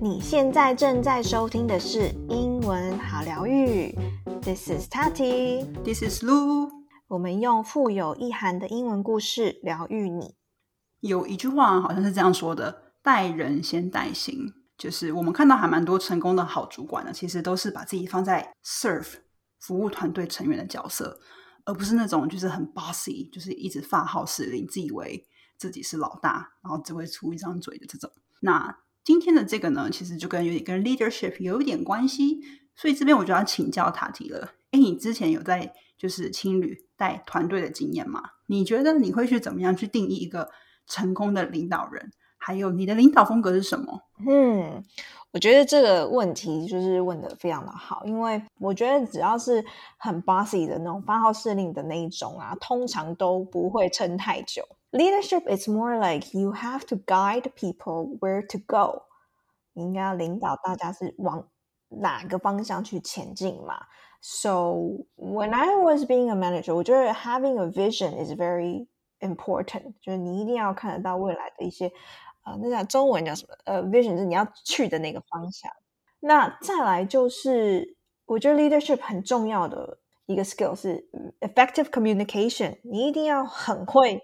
你现在正在收听的是英文好疗愈，This is Tati。This is Lu。我们用富有意涵的英文故事疗愈你。有一句话好像是这样说的：“待人先待心。”就是我们看到还蛮多成功的好主管呢，其实都是把自己放在 serve 服务团队成员的角色，而不是那种就是很 bossy，就是一直发号施令，自以为自己是老大，然后只会出一张嘴的这种。那今天的这个呢，其实就跟有点跟 leadership 有一点关系，所以这边我就要请教塔提了。哎，你之前有在就是青旅带团队的经验吗？你觉得你会去怎么样去定义一个成功的领导人？还有你的领导风格是什么？嗯，我觉得这个问题就是问的非常的好，因为我觉得只要是很 bossy 的那种发号施令的那一种啊，通常都不会撑太久。Leadership is more like you have to guide people where to go，你应该要领导大家是往哪个方向去前进嘛。So when I was being a manager，我觉得 having a vision is very important，就是你一定要看得到未来的一些。啊，那叫中文叫什么？呃，vision 是你要去的那个方向。那再来就是，我觉得 leadership 很重要的一个 skill 是 effective communication，你一定要很会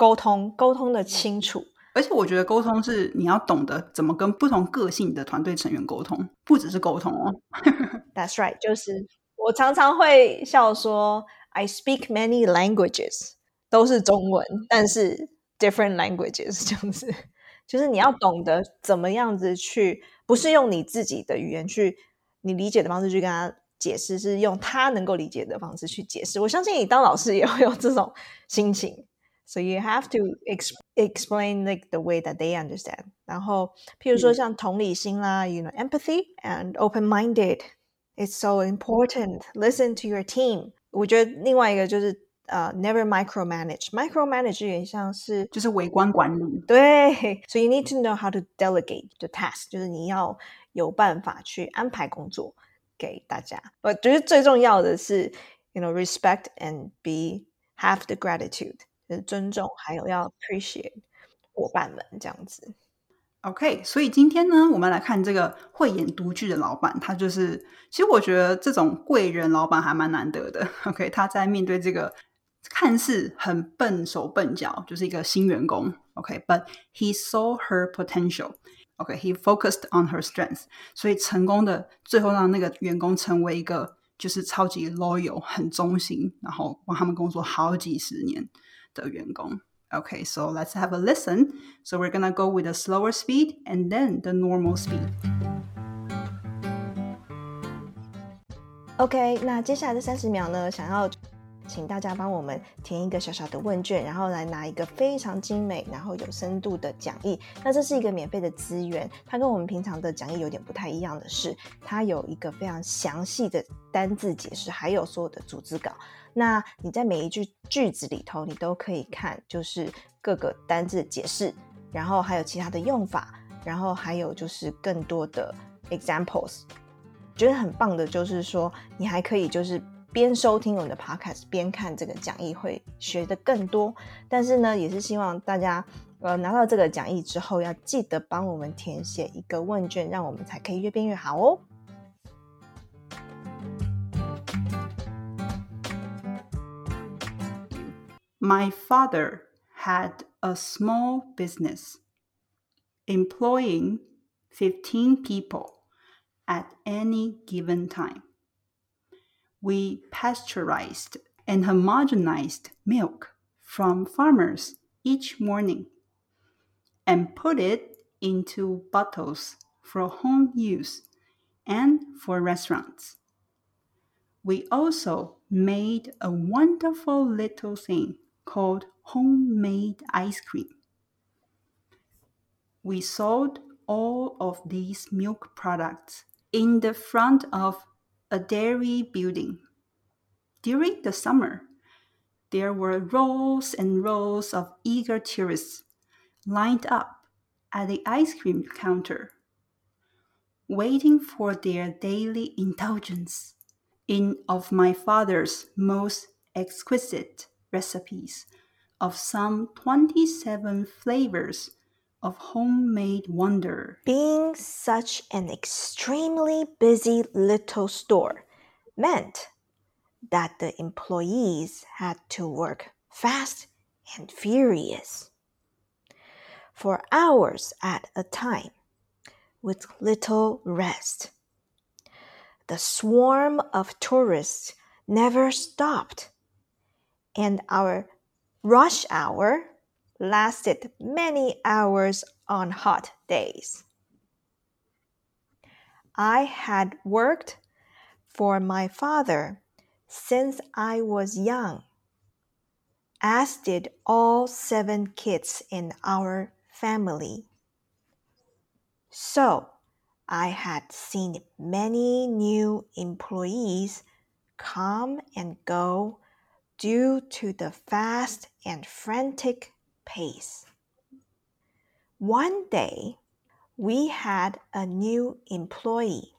沟通，沟通的清楚。而且我觉得沟通是你要懂得怎么跟不同个性的团队成员沟通，不只是沟通哦。That's right，就是我常常会笑说，I speak many languages，都是中文，但是 different languages 这样子。就是你要懂得怎么样子去，不是用你自己的语言去你理解的方式去跟他解释，是用他能够理解的方式去解释。我相信你当老师也会有这种心情 ，so you have to ex explain like the way that they understand。然后，譬如说像同理心啦、嗯、，you know empathy and open minded。It's so important. Listen to your team。我觉得另外一个就是。呃、uh,，never micromanage。micromanage 有点像是就是微观管理，对。So you need to know how to delegate the task，就是你要有办法去安排工作给大家。我觉得最重要的是，you know respect and be have the gratitude， 就是尊重，还有要 appreciate 伙伴们这样子。OK，所以今天呢，我们来看这个慧眼独具的老板，他就是，其实我觉得这种贵人老板还蛮难得的。OK，他在面对这个。看似很笨手笨脚，就是一个新员工，OK，but、he saw her potential，OK，he、focused on her strength，所以成功的最后让那个员工成为一个就是超级 loyal、很忠心，然後帮他们工作好几十年的员工。OK，so、okay, let's have a listen. So we're gonna go with a slower speed and then the normal speed. OK，那接下来这三十秒呢，想要。 请大家帮我们填一个小小的问卷，然后来拿一个非常精美、然后有深度的讲义。那这是一个免费的资源，它跟我们平常的讲义有点不太一样的是，它有一个非常详细的单字解释，还有所有的组织稿。那你在每一句句子里头，你都可以看，就是各个单字解释，然后还有其他的用法，然后还有就是更多的 examples。觉得很棒的就是说，你还可以就是。边收听我们的 podcast 边看这个讲义，会学的更多。但是呢，也是希望大家呃拿到这个讲义之后，要记得帮我们填写一个问卷，让我们才可以越变越好哦。 My father had a small business employing 15 people at any given time. we pasteurized and homogenized milk from farmers each morning and put it into bottles for home use and for restaurants. We also made a wonderful little thing called homemade ice cream. We sold all of these milk products in the front of a dairy building. During the summer, there were rows and rows of eager tourists lined up at the ice cream counter, waiting for their daily indulgence in of my father's most exquisite recipes of some 27 flavors of homemade wonder. Being such an extremely busy little store meant that the employees had to work fast and furious for hours at a time with little rest. The swarm of tourists never stopped, and our rush hour lasted many hours on hot days. I had worked for my father since I was young, as did all seven kids in our family. So, I had seen many new employees come and go due to the fast and frantic pace. One day, we had a new employee,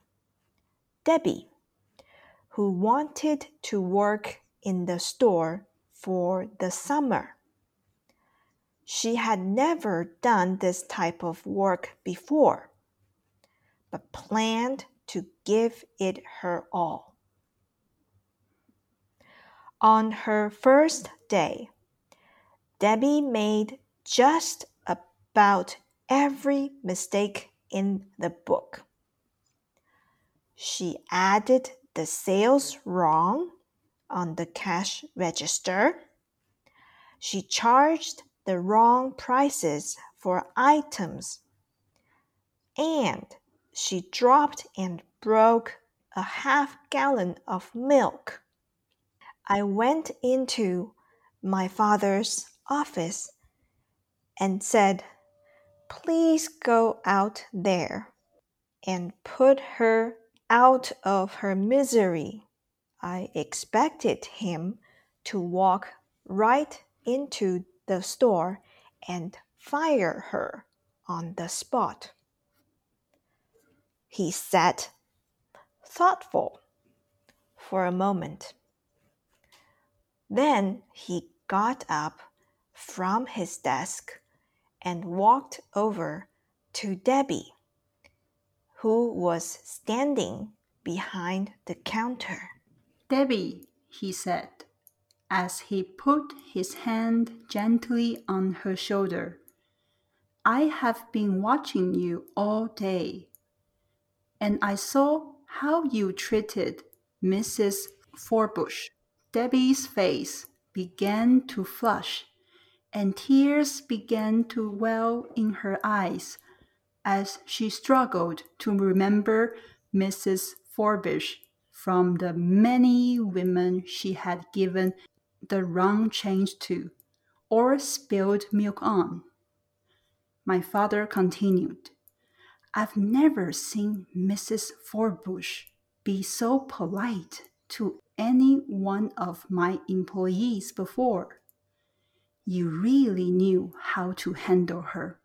Debbie, who wanted to work in the store for the summer. She had never done this type of work before, but planned to give it her all. On her first day, Debbie made just about every mistake in the book. She added the sales wrong on the cash register. She charged the wrong prices for items. And she dropped and broke a half gallon of milk. I went into my father's office and said, Please go out there and put her out of her misery. I expected him to walk right into the store and fire her on the spot. He sat thoughtful for a moment. Then he got up from his desk and walked over to Debbie, who was standing behind the counter. Debbie, he said, as he put his hand gently on her shoulder, I have been watching you all day, and I saw how you treated Mrs. Forbush. Debbie's face began to flush and tears began to well in her eyes as she struggled to remember Mrs. Forbush from the many women she had given the wrong change to or spilled milk on. My father continued, I've never seen Mrs. Forbush be so polite to any one of my employees before you really knew how to handle her.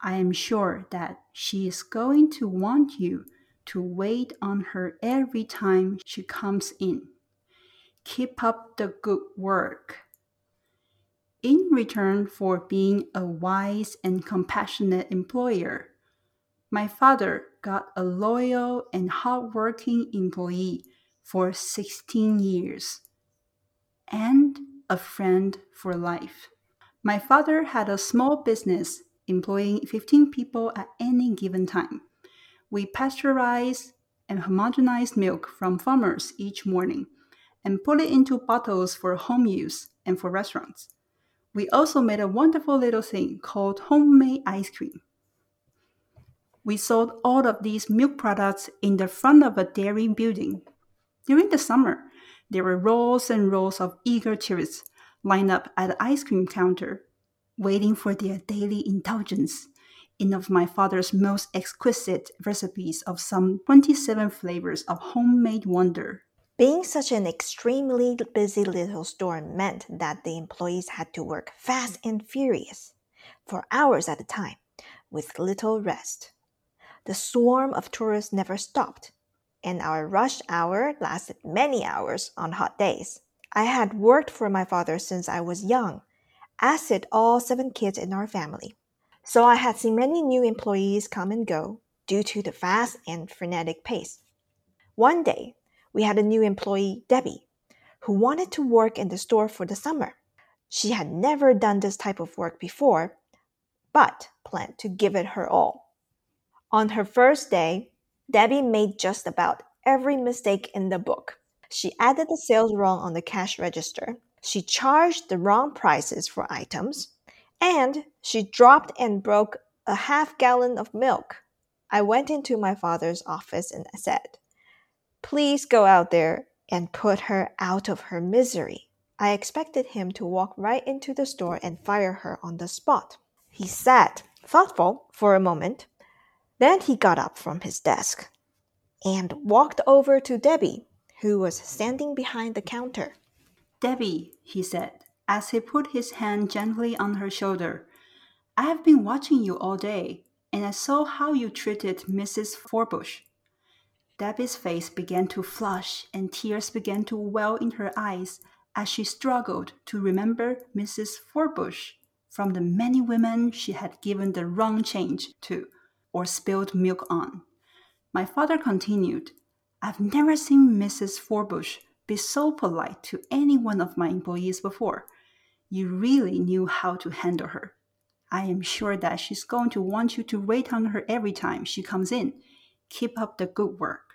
I am sure that she is going to want you to wait on her every time she comes in. Keep up the good work. In return for being a wise and compassionate employer, my father got a loyal and hardworking employee for 16 years. And a friend for life. My father had a small business employing 15 people at any given time. We pasteurized and homogenized milk from farmers each morning and put it into bottles for home use and for restaurants. We also made a wonderful little thing called homemade ice cream. We sold all of these milk products in the front of a dairy building. During the summer, there were rows and rows of eager tourists lined up at the ice cream counter, waiting for their daily indulgence in of my father's most exquisite recipes of some 27 flavors of homemade wonder. Being such an extremely busy little store meant that the employees had to work fast and furious for hours at a time with little rest. The swarm of tourists never stopped, and our rush hour lasted many hours on hot days. I had worked for my father since I was young, as did all seven kids in our family. So I had seen many new employees come and go due to the fast and frenetic pace. One day, we had a new employee, Debbie, who wanted to work in the store for the summer. She had never done this type of work before, but planned to give it her all. On her first day, Debbie made just about every mistake in the book. She added the sales wrong on the cash register. She charged the wrong prices for items. And she dropped and broke a half gallon of milk. I went into my father's office and said, Please go out there and put her out of her misery. I expected him to walk right into the store and fire her on the spot. He sat, thoughtful, for a moment. Then he got up from his desk and walked over to Debbie, who was standing behind the counter. Debbie, he said, as he put his hand gently on her shoulder, I have been watching you all day, and I saw how you treated Mrs. Forbush. Debbie's face began to flush, and tears began to well in her eyes as she struggled to remember Mrs. Forbush from the many women she had given the wrong change to or spilled milk on. My father continued, I've never seen Mrs. Forbush be so polite to any one of my employees before. You really knew how to handle her. I am sure that she's going to want you to wait on her every time she comes in. Keep up the good work.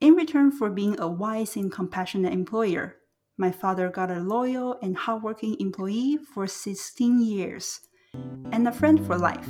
In return for being a wise and compassionate employer, my father got a loyal and hardworking employee for 16 years and a friend for life.